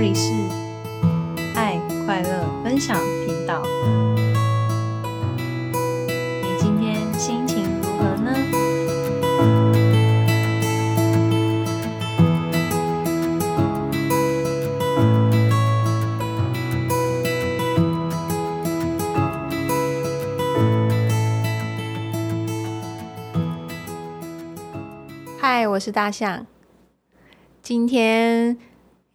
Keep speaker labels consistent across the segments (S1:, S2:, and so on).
S1: 这里是爱快乐分享频道。你今天心情如何呢？
S2: 嗨，我是大象。今天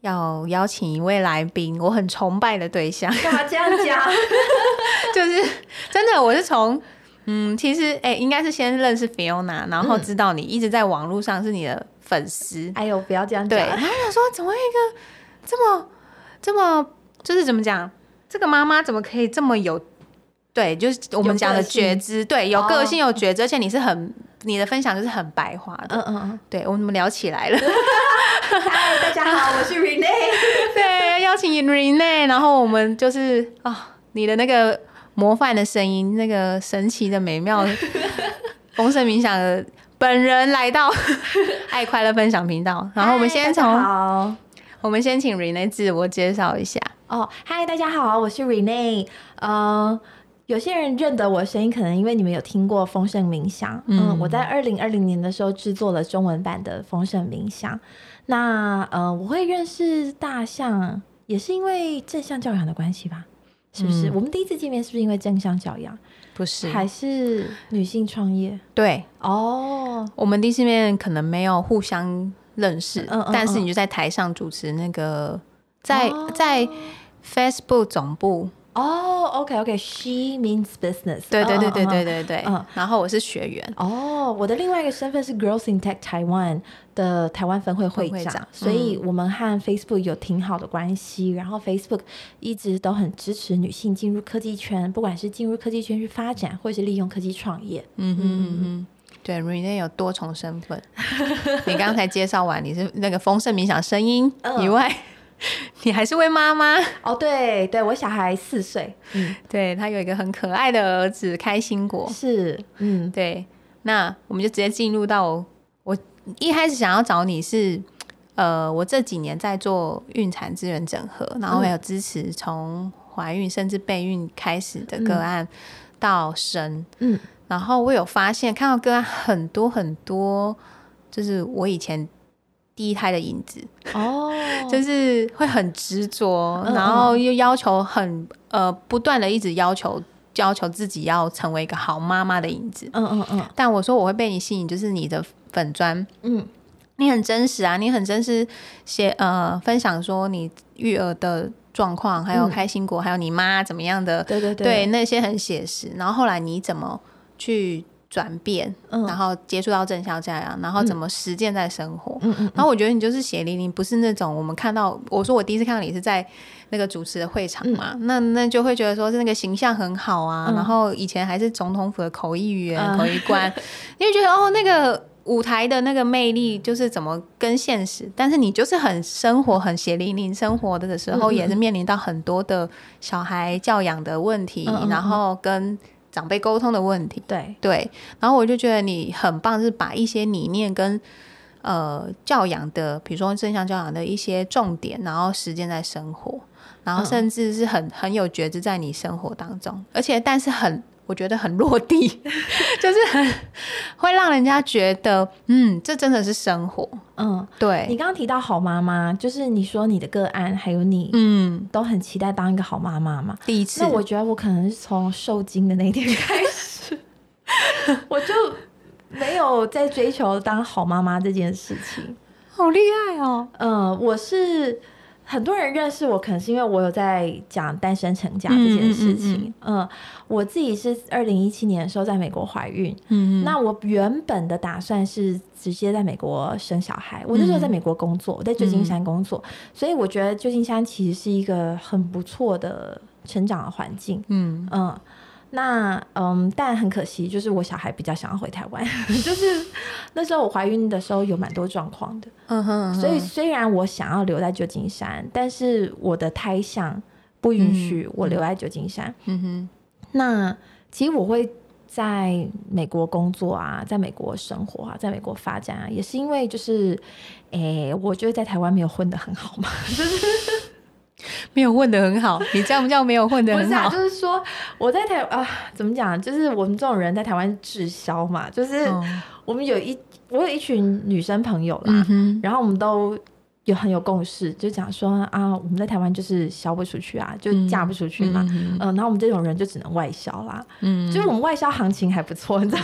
S2: 要邀请一位来宾，我很崇拜的对象，
S3: 干嘛这样讲？
S2: 就是真的，我是从嗯，其实哎、应该是先认识 Fiona，然后知道你一直在网络上是你的粉丝，
S3: 哎呦，不要这样讲
S2: 对，
S3: 讲。
S2: 然后想说怎么一个这么这么就是怎么讲，这个妈妈怎么可以这么有对，就是我们讲的觉知，对，有个性
S3: 哦
S2: 有觉知，而且你是很你的分享就是很白话的，
S3: 嗯嗯嗯。
S2: 对我们聊起来了。
S3: 嗨，大家好，我是 Rene。
S2: 对，邀请 Rene，然后我们就是啊、你的那个模范的声音，那个神奇的美妙的 丰盛冥想的本人来到爱快乐分享频道，然后我们先从我们先请 Rene 自我介绍一下。
S3: 哦，嗨，大家好，我是 Rene。呃，有些人认得我的声音，可能因为你们有听过丰盛冥想。嗯，
S2: 嗯
S3: 我在二零二零年的时候制作了中文版的丰盛冥想。那呃，我会认识大象，也是因为正向教养的关系吧？是不是？
S2: 嗯
S3: 我们第一次见面是不是因为正向教养，
S2: 不是，
S3: 还是女性创业？
S2: 对
S3: 哦，
S2: 我们第一次面可能没有互相认识，
S3: 嗯嗯
S2: 但是
S3: 嗯
S2: 你就在台上主持那个在、
S3: 哦
S2: 在 Facebook 总部，
S3: 哦，OK OK，She means business。
S2: 对对对对
S3: 嗯
S2: 对。对对，
S3: 嗯
S2: 然后我是学员，
S3: 哦，我的另外一个身份是 Girls in Tech Taiwan 的台湾分会会长，所以我们和 Facebook 有挺好的关系。然后 Facebook 一直都很支持女性进入科技圈，不管是进入科技圈去发展，或是利用科技创业。
S2: 嗯哼嗯哼，对，Rene 有多重身份。你刚才介绍完你是那个丰盛冥想声音
S3: 嗯
S2: 以外，你还是位妈妈。
S3: 哦，对对，我小孩四岁，嗯，
S2: 对他有一个很可爱的儿子开心果。
S3: 是，嗯。
S2: 对，那我们就直接进入到我我一开始想要找你是，呃，我这几年在做孕产资源整合，然后还有支持从怀孕甚至备孕开始的个案到生，
S3: 嗯。
S2: 然后我有发现看到个案很多很多，就是我以前第一胎的影子，
S3: 哦，
S2: 就是会很执着，
S3: 嗯
S2: 然后又要求很呃不断的一直要求要求自己要成为一个好妈妈的影子。
S3: 嗯嗯嗯。
S2: 但我说我会被你吸引，就是你的粉砖，
S3: 嗯。
S2: 你很真实啊，你很真实写呃分享说你育儿的状况，还有
S3: 嗯。
S2: 开心果，还有你妈怎么样的，
S3: 对对。
S2: 对那些很写实。然后后来你怎么去转变，
S3: 嗯。
S2: 然后接触到正向教养，然后怎么实践在生活。
S3: 嗯嗯
S2: 然后我觉得你就是血淋淋，不是那种我们看到，我说我第一次看到你是在那个主持的会场嘛，那那就会觉得说是那个形象很好啊，
S3: 嗯。
S2: 然后以前还是总统府的口译员、
S3: 嗯
S2: 口译官，你会觉得哦那个。舞台的那个魅力就是怎么跟现实，但是你就是很生活、很血淋淋生活的时候，
S3: 嗯嗯
S2: 也是面临到很多的小孩教养的问题，然后跟长辈沟通的问题。
S3: 对，
S2: 对，然后我就觉得你很棒，是把一些理念跟呃教养的，比如说正向教养的一些重点，然后实践在生活，然后
S3: 嗯
S2: 甚至是很很有觉知在你生活当中，而且但是很。我觉得很落地，就是很会让人家觉得，嗯，这真的是生活。
S3: 嗯，
S2: 对，
S3: 你刚刚提到好妈妈，就是你说你的个案，还有你
S2: 嗯，
S3: 都很期待当一个好妈妈嘛？
S2: 第一次，
S3: 那我觉得我可能是从受精的那一天开始，我就没有在追求当好妈妈这件事情。
S2: 好厉害哦。
S3: 嗯，我是很多人认识我，可能是因为我有在讲单身成家这件事情。嗯我自己是二零一七年的时候在美国怀孕，
S2: 嗯
S3: 那我原本的打算是直接在美国生小孩。我那时候在美国工作，我在旧金山工作，所以我觉得旧金山其实是一个很不错的成长的环境。
S2: 嗯
S3: 嗯，那嗯，但很可惜，就是我小孩比较想要回台湾，就是那时候我怀孕的时候有蛮多状况的，
S2: 嗯哼，嗯哼
S3: 所以虽然我想要留在旧金山，但是我的胎相不允许我留在旧金山。
S2: 嗯哼，
S3: 那其实我会在美国工作啊，在美国生活啊，在美国发展啊，也是因为就是，诶、我觉得在台湾没有混得很好嘛，就是
S2: 没有混得很好，你这样叫没有混得
S3: 不是啊，
S2: 很好。
S3: 就是说我在台啊，怎么讲？就是我们这种人在台湾滞销嘛，就是
S2: 嗯
S3: 我们有一我有一群女生朋友啦，
S2: 嗯，
S3: 然后我们都有很有共识，就讲说啊，我们在台湾就是销不出去啊，就嫁不出去嘛。嗯
S2: 嗯
S3: 然后我们这种人就只能外销啦，
S2: 嗯，
S3: 就是我们外销行情还不错，你知道？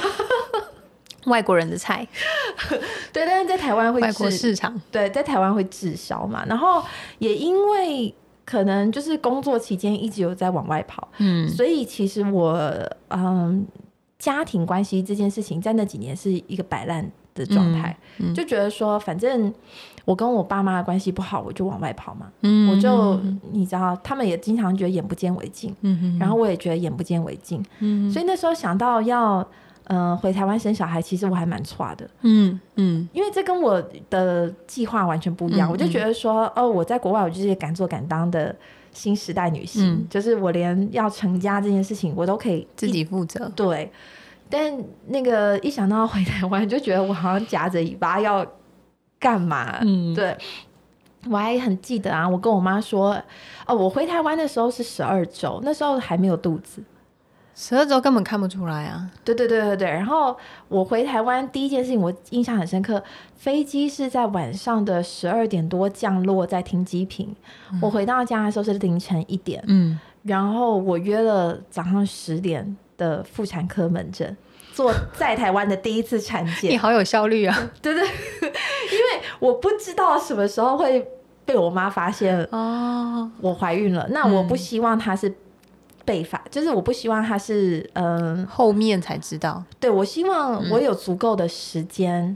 S2: 外国人的菜，
S3: 对，但是在台湾会
S2: 外国
S3: 滞
S2: 市场，
S3: 对，在台湾会滞销嘛。然后也因为可能就是工作期间一直有在往外跑，
S2: 嗯。
S3: 所以其实我嗯，家庭关系这件事情在那几年是一个摆烂的状态，
S2: 嗯嗯。
S3: 就觉得说反正我跟我爸妈的关系不好，我就往外跑嘛。
S2: 嗯
S3: 我就你知道，他们也经常觉得眼不见为净，
S2: 嗯哼，
S3: 然后我也觉得眼不见为净，
S2: 嗯。
S3: 所以那时候想到要。嗯、回台湾生小孩，其实我还蛮差的，
S2: 嗯嗯
S3: 因为这跟我的计划完全不一样。
S2: 嗯
S3: 我就觉得说，哦，我在国外，我就是敢做敢当的新时代女性，
S2: 嗯
S3: 就是我连要成家这件事情，我都可以
S2: 自己负责，
S3: 对。但那个一想到回台湾，就觉得我好像夹着尾巴要干嘛？
S2: 嗯
S3: 对。我还很记得啊，我跟我妈说，哦，我回台湾的时候是十二周，那时候还没有肚子。
S2: 十二周根本看不出来啊，
S3: 对对对对对。然后我回台湾第一件事情，我印象很深刻，飞机是在晚上的十二点多降落在停机坪，我回到家的时候是凌晨一点，
S2: 嗯，
S3: 然后我约了早上十点的妇产科门诊，做在台湾的第一次产检。你。
S2: 好有效率啊，
S3: 对对，因为我不知道什么时候会被我妈发现
S2: 哦，
S3: 我怀孕了，那我不希望她是被发，就是我不希望他是嗯、
S2: 后面才知道，
S3: 对我希望我有足够的时间，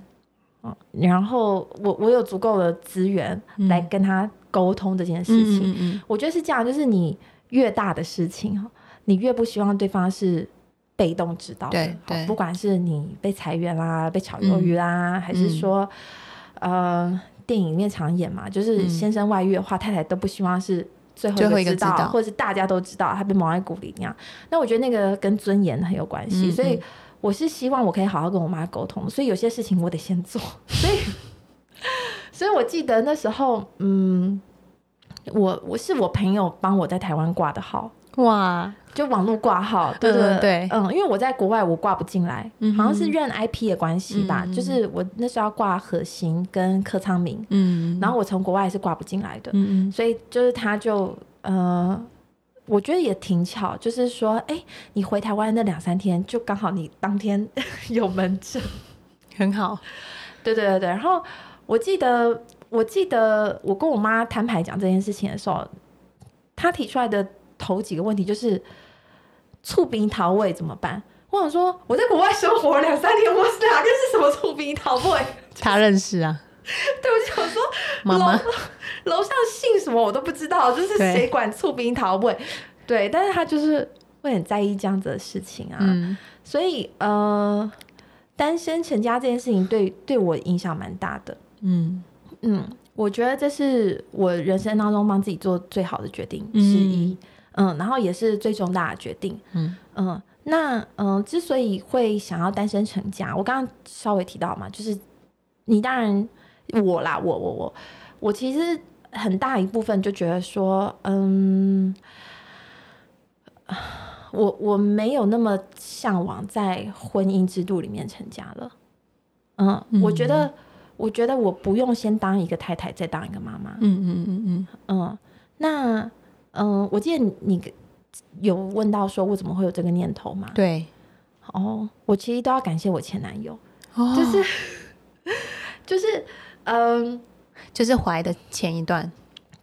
S3: 嗯，然后我我有足够的资源来跟他沟通这件事情。
S2: 嗯嗯
S3: 我觉得是这样，就是你越大的事情哈，你越不希望对方是被动知道的。
S2: 对
S3: 不管是你被裁员啦、被炒鱿鱼啦，还是说，呃，电影里面常演嘛，就是
S2: 嗯
S3: 先生外遇的话，太太都不希望是。最后
S2: 最后一个
S3: 知道，
S2: 知道
S3: 或者是大家都知道他被蒙在鼓里那样，那我觉得那个跟尊严很有关系，
S2: 嗯
S3: 所以
S2: 嗯。
S3: 我是希望我可以好好跟我妈沟通，所以有些事情我得先做，所以，所以我记得那时候，嗯，我我是我朋友帮我在台湾挂的号，
S2: 嗯，哇，
S3: 就网络挂号，对对
S2: 嗯对
S3: 嗯，因为我在国外我挂不进来，
S2: 嗯
S3: 好像是认 IP 的关系吧，就是我那时候要挂核心跟客仓名，
S2: 嗯，
S3: 然后我从国外是挂不进来的，
S2: 嗯嗯。
S3: 所以就是他就呃，我觉得也挺巧，就是说，哎、你回台湾那两三天，就刚好你当天 有门诊，
S2: 很好，
S3: 对对对对。然后我记得，我记得我跟我妈摊牌讲这件事情的时候，她提出来的头几个问题就是醋冰桃味怎么办？我想说，我在国外生活了两三年，我哪个是什么醋冰桃味？
S2: 他认识啊，
S3: 对，我就想说，
S2: 妈妈。
S3: 楼楼上姓什么我都不知道，就是谁管醋冰桃味，对，但是他就是会很在意这样子的事情啊，
S2: 嗯。
S3: 所以呃，单身成家这件事情对对我影响蛮大的，
S2: 嗯。
S3: 嗯，我觉得这是我人生当中帮自己做最好的决定之一，嗯然后也是最重大的决定，
S2: 嗯
S3: 嗯，那嗯、之所以会想要单身成家，我刚刚稍微提到嘛，就是你当然我啦，我我我我其实很大一部分就觉得说，嗯，我我没有那么向往在婚姻制度里面成家了。嗯，我觉得我觉得我不用先当一个太太，再当一个妈妈。
S2: 嗯嗯嗯嗯，
S3: 嗯，那嗯，我记得你有问到说我怎么会有这个念头吗？
S2: 对，
S3: 哦，我其实都要感谢我前男友，
S2: 哦。
S3: 就是就是嗯，
S2: 就是怀的前一段，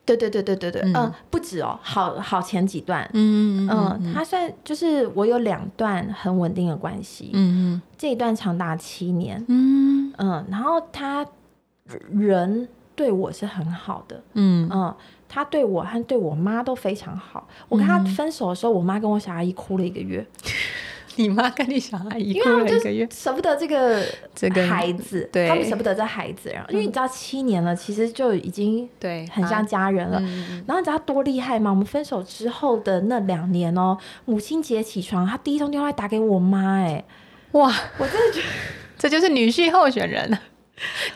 S3: 对对对对对对，嗯、
S2: 嗯
S3: 不止哦，好好前几段，
S2: 嗯
S3: 嗯，他算就是我有两段很稳定的关系，
S2: 嗯。
S3: 这一段长达七年，
S2: 嗯。
S3: 嗯，然后他人对我是很好的，
S2: 嗯。
S3: 嗯，他对我和对我妈都非常好。我跟他分手的时候，我妈跟我小阿姨哭了一个月，
S2: 你妈跟你小阿姨哭了一个月，
S3: 舍不得这个
S2: 这个
S3: 孩子，
S2: 对
S3: 他们舍不得这孩子，然后因为你知道七年了，其实就已经
S2: 对，
S3: 很像家人了。
S2: 嗯
S3: 然后你知道多厉害吗？我们分手之后的那两年哦，母亲节起床，他第一通电话打给我妈，哎，
S2: 哇，
S3: 我真的觉得
S2: 这就是女婿候选人，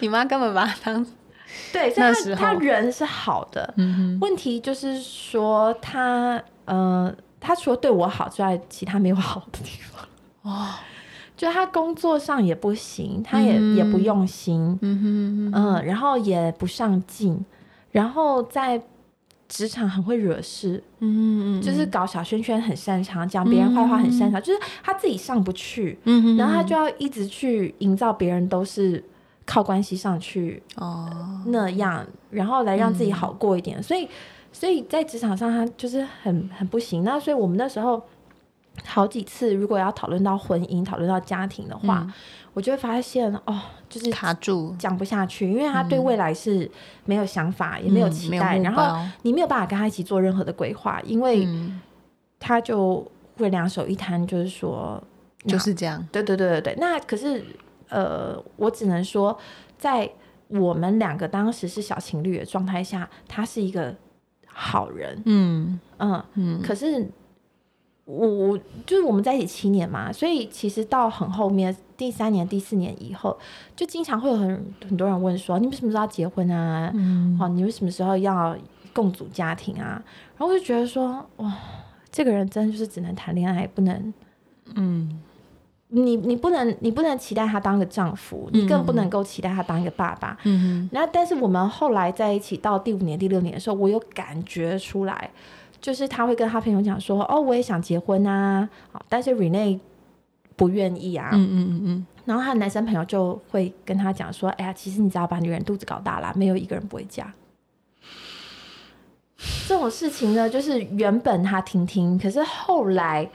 S2: 你妈根本把他当
S3: 对，所以
S2: 那时候
S3: 他他人是好的，
S2: 嗯
S3: 问题就是说他呃，他除了对我好之外，其他没有好的地方。
S2: 哦，
S3: 就他工作上也不行，他也、
S2: 嗯
S3: 也不用心，
S2: 嗯哼
S3: 嗯、然后也不上进，然后在职场很会惹事，
S2: 嗯嗯
S3: 就是搞小圈圈很擅长，讲别人坏话很擅长，就是他自己上不去，
S2: 嗯哼
S3: 然后他就要一直去营造别人都是靠关系上去
S2: 哦，
S3: 那样，然后来让自己好过一点。所以，所以在职场上他就是很很不行。那所以我们那时候好几次，如果要讨论到婚姻、讨论到家庭的话，我就会发现哦，就是
S2: 卡住，
S3: 讲不下去，因为他对未来是没有想法，也没有
S2: 嗯
S3: 期待，然后你没有办法跟他一起做任何的规划，因为
S2: 嗯，
S3: 他就会两手一摊，就是说，
S2: 就是这样，
S3: 对对对对对。那可是呃，我只能说，在我们两个当时是小情侣的状态下，他是一个好人，
S2: 嗯
S3: 嗯。
S2: 嗯
S3: 可是我我就是我们在一起七年嘛，所以其实到很后面第三年、第四年以后，就经常会有很很多人问说：“你们什么时候要结婚啊？
S2: 嗯
S3: 哦，你们什么时候要共组家庭啊？”然后我就觉得说：“哇，这个人真的就是只能谈恋爱，不能
S2: 嗯
S3: 你你不能你不能期待他当个丈夫，你更不能够期待他当一个爸爸。
S2: 嗯
S3: 然后，但是我们后来在一起到第五年、第六年的时候，我有感觉出来，就是他会跟他朋友讲说：“哦，我也想结婚啊，好，但是 Rene 不愿意啊。
S2: 嗯嗯嗯
S3: 然后他的男生朋友就会跟他讲说：“哎呀，其实你只要把女人肚子搞大啦，没有一个人不会嫁。”这种事情呢，就是原本他听听，可是后来，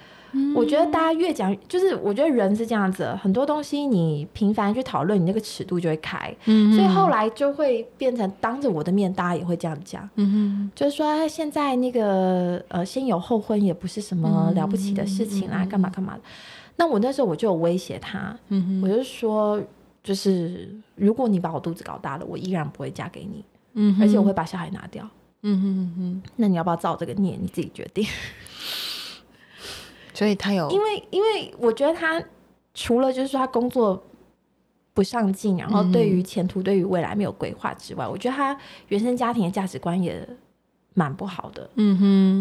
S3: 我觉得大家越讲，就是我觉得人是这样子，很多东西你频繁去讨论，你那个尺度就会开，
S2: 嗯
S3: 所以后来就会变成当着我的面，大家也会这样讲，
S2: 嗯
S3: 就是说哎现在那个呃先有后婚也不是什么了不起的事情啦，干嘛干嘛的。那我那时候我就有威胁他，
S2: 嗯
S3: 我就说，就是如果你把我肚子搞大了，我依然不会嫁给你，
S2: 嗯
S3: 而且我会把小孩拿掉。
S2: 嗯嗯嗯，
S3: 那你要不要造这个孽？你自己决定。
S2: 所以他有
S3: 因为因为我觉得他除了就是说他工作不上进，然后对于前途、对于未来没有规划之外，我觉得他原生家庭的价值观也蛮不好的。
S2: 嗯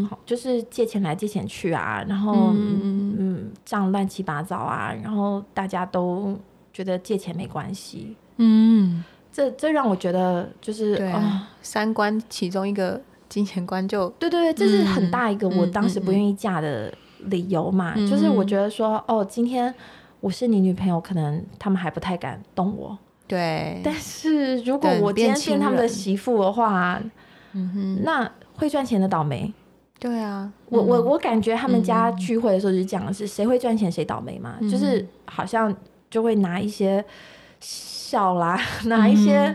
S2: 哼，
S3: 就是借钱来借钱去啊，然后
S2: 嗯。
S3: 嗯
S2: 嗯
S3: 嗯账乱七八糟啊，然后大家都觉得借钱没关系，
S2: 嗯，
S3: 这这让我觉得就是
S2: 对
S3: 啊、
S2: 啊，三观其中一个金钱观就
S3: 对对对，这是很大一个
S2: 嗯
S3: 我当时不愿意嫁的理由嘛，
S2: 嗯。
S3: 就是我觉得说哦，今天我是你女朋友，可能他们还不太敢动我，
S2: 对，
S3: 但是如果我今天
S2: 变
S3: 他们的媳妇的话，
S2: 嗯哼，
S3: 那会赚钱的倒霉。
S2: 对啊，
S3: 我我
S2: 嗯。
S3: 我感觉他们家聚会的时候就是讲的是谁会赚钱谁倒霉嘛，
S2: 嗯。
S3: 就是好像就会拿一些笑啦，拿一些、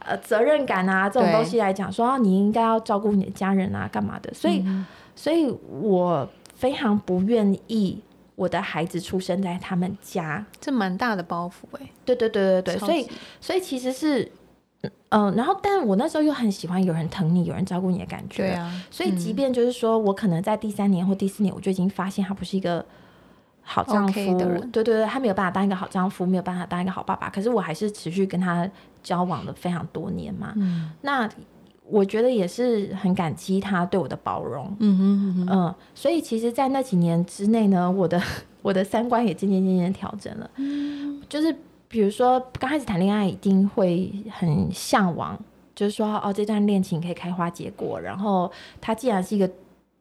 S3: 呃责任感啊这种东西来讲，说、啊、你应该要照顾你的家人啊，干嘛的？所以，
S2: 嗯。
S3: 所以我非常不愿意我的孩子出生在他们家。
S2: 这蛮大的包袱哎，
S3: 对对对对对，所以所以其实是。嗯，然后，但我那时候又很喜欢有人疼你、有人照顾你的感觉。
S2: 对啊，
S3: 所以，即便就是说我可能在第三年或第四年，我就已经发现他不是一个好丈夫
S2: 的人
S3: 对对对，他没有办法当一个好丈夫，没有办法当一个好爸爸。可是我还是持续跟他交往了非常多年嘛。
S2: 嗯
S3: 那我觉得也是很感激他对我的包容。
S2: 嗯哼嗯哼
S3: 嗯，所以其实，在那几年之内呢，我的我的三观也渐渐渐渐调整了。
S2: 嗯
S3: 就是比如说刚开始谈恋爱，一定会很向往，就是说哦，这段恋情可以开花结果。然后他既然是一个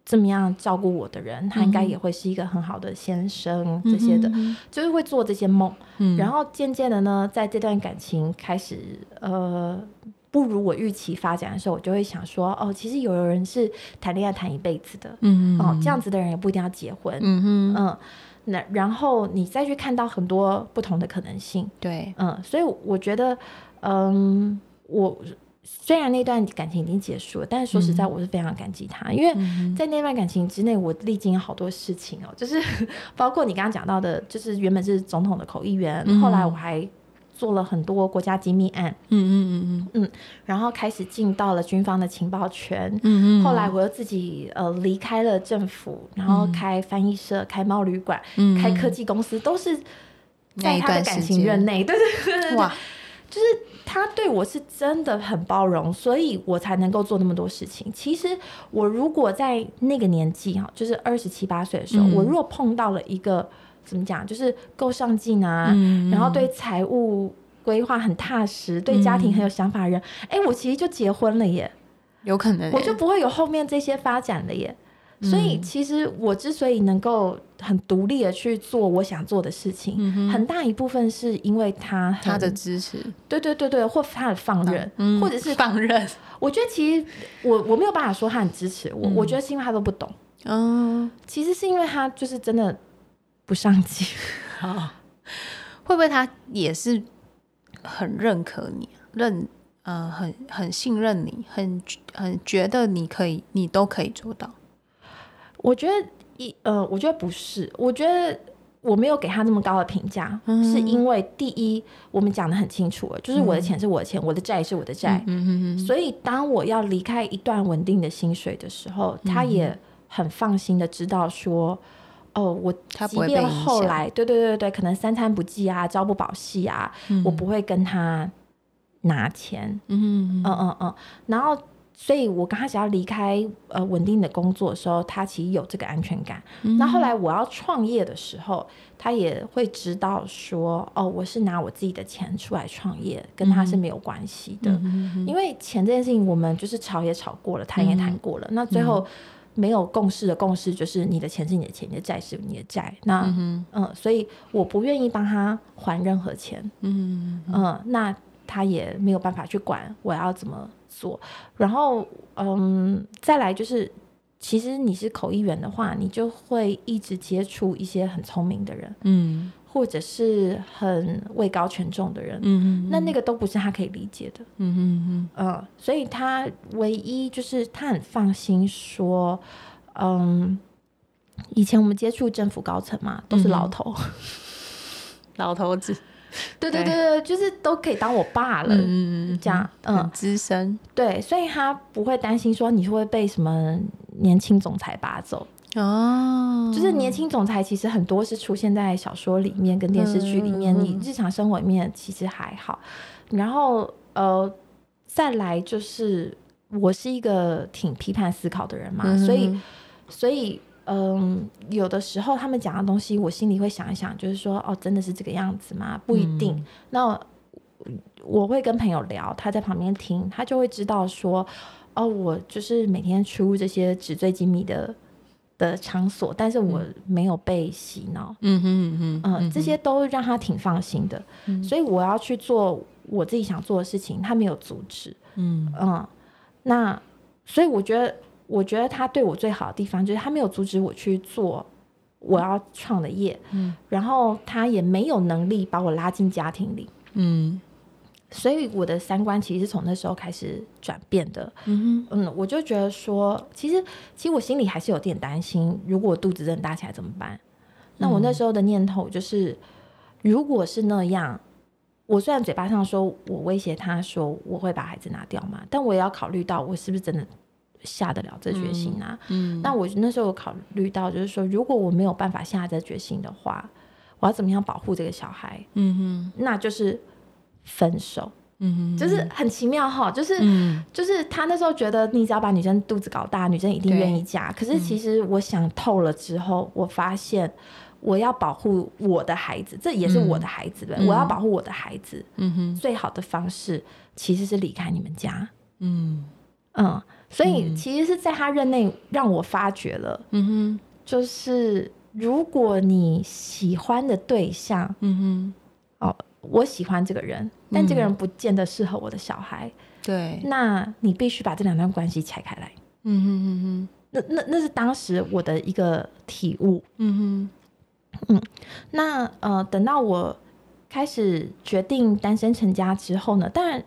S3: 这么样照顾我的人，他应该也会是一个很好的先生，这些的，
S2: 嗯
S3: 就是会做这些梦。
S2: 嗯
S3: 然后渐渐的呢，在这段感情开始呃不如我预期发展的时候，我就会想说，哦，其实有人是谈恋爱谈一辈子的，
S2: 嗯
S3: 哦，这样子的人也不一定要结婚，
S2: 嗯
S3: 嗯，那然后你再去看到很多不同的可能性，
S2: 对。
S3: 嗯，所以我觉得，嗯，我虽然那段感情已经结束了，但是说实在，我是非常感激他，因为
S2: 嗯
S3: 在那段感情之内，我历经好多事情哦，就是 包括你刚刚讲到的，就是原本是总统的口译员，
S2: 嗯
S3: 后来我还做了很多国家机密案，
S2: 嗯嗯嗯嗯。
S3: 嗯然后开始进到了军方的情报圈。
S2: 嗯嗯
S3: 后来我又自己呃离开了政府，然后开翻译社、开猫旅馆、
S2: 嗯
S3: 开科技公司，都是在他的感情任内。对对对
S2: 哇。
S3: 就是他对我是真的很包容，所以我才能够做那么多事情。其实我如果在那个年纪哈，就是二十七八岁的时候，
S2: 嗯。
S3: 我如果碰到了一个怎么讲，就是够上进啊，
S2: 嗯
S3: 然后对财务规划很踏实，对家庭很有想法的人，哎、我其实就结婚了耶。
S2: 有可能。欸、
S3: 我就不会有后面这些发展了耶。所以其实我之所以能够很独立的去做我想做的事情，很大一部分是因为他
S2: 他的支持，
S3: 对对对对，或他的放任，
S2: 嗯
S3: 或者是
S2: 放任，
S3: 我觉得其实我我没有办法说他很支持我，我觉得是因为他都不懂，
S2: 嗯，
S3: 其实是因为他就是真的不上进。
S2: 会不会他也是很认可你，认呃很很信任你，很很觉得你可以，你都可以做到，
S3: 我觉得一呃，我觉得不是，我觉得我没有给他那么高的评价，
S2: 嗯。
S3: 是因为第一，我们讲的很清楚了，就是我的钱是我的钱，我的债是我的债，
S2: 嗯
S3: 所以当我要离开一段稳定的薪水的时候，
S2: 嗯
S3: 他也很放心的知道说。哦，我即便后来，对对对对，可能三餐不继啊，朝不保夕啊，我不会跟他拿钱，
S2: 嗯
S3: 嗯嗯嗯，然后，所以我刚开始要离开呃稳定的工作的时候，他其实有这个安全感。那、后来我要创业的时候，他也会知道说，哦，我是拿我自己的钱出来创业，跟他是没有关系的。因为钱这件事情，我们就是吵也吵过了，谈也谈过了，那最后。没有共识的共识就是你的钱是你的钱，你的债是你的债。那嗯所以我不愿意帮他还任何钱。
S2: 嗯
S3: 嗯，那他也没有办法去管我要怎么做。然后，嗯，再来就是，其实你是口译员的话，你就会一直接触一些很聪明的人，
S2: 嗯
S3: 或者是很位高权重的人。
S2: 嗯嗯
S3: 那那个都不是他可以理解的，
S2: 嗯嗯
S3: 嗯，所以他唯一就是他很放心说，嗯，以前我们接触政府高层嘛，都是老头，
S2: 老头子，
S3: 对对对
S2: 对
S3: 对，就是都可以当我爸了，
S2: 嗯嗯
S3: 这样，嗯，
S2: 资深。
S3: 对，所以他不会担心说你会被什么年轻总裁拔走。
S2: 哦，
S3: 就是年轻总裁其实很多是出现在小说里面跟电视剧里面，
S2: 嗯
S3: 你日常生活里面其实还好。然后呃，再来就是我是一个挺批判思考的人嘛，
S2: 嗯
S3: 所以所以嗯，有的时候他们讲的东西，我心里会想一想，就是说哦，真的是这个样子吗？不一定。
S2: 嗯
S3: 那我会跟朋友聊，他在旁边听，他就会知道说，哦，我就是每天出入这些纸醉金迷的的场所，但是我没有被洗脑，
S2: 嗯哼嗯哼
S3: 嗯，这些都让他挺放心的。所以我要去做我自己想做的事情，他没有阻止，
S2: 嗯
S3: 嗯，那所以我觉得，我觉得他对我最好的地方就是他没有阻止我去做我要创的业，
S2: 嗯，
S3: 然后他也没有能力把我拉进家庭里。
S2: 嗯
S3: 所以我的三观其实是从那时候开始转变的。
S2: 嗯
S3: 嗯，我就觉得说，其实其实我心里还是有点担心，如果我肚子真的大起来怎么办？那我那时候的念头就是，如果是那样，我虽然嘴巴上说我威胁他说我会把孩子拿掉嘛，但我也要考虑到我是不是真的下得了这决心啊？
S2: 嗯
S3: 那我那时候有考虑到，就是说，如果我没有办法下这决心的话，我要怎么样保护这个小孩？
S2: 嗯哼
S3: 那就是分手。
S2: 嗯哼，
S3: 就是很奇妙哈，就是、
S2: 嗯。
S3: 就是他那时候觉得你只要把女生肚子搞大，女生一定愿意嫁。可是其实我想透了之后，我发现我要保护我的孩子，这也是我的孩子对不对、
S2: 嗯。
S3: 我要保护我的孩子，
S2: 嗯哼。
S3: 最好的方式其实是离开你们家。
S2: 嗯。
S3: 嗯，所以其实是在他任内让我发觉了，
S2: 嗯哼。
S3: 就是如果你喜欢的对象，
S2: 嗯哼，
S3: 哦，我喜欢这个人，但这个人不见得适合我的小孩。
S2: 对，
S3: 那你必须把这两段关系拆开来。
S2: 嗯哼哼哼。
S3: 那那那是当时我的一个体悟。
S2: 嗯哼，嗯
S3: 那呃，等到我开始决定单身成家之后呢，当然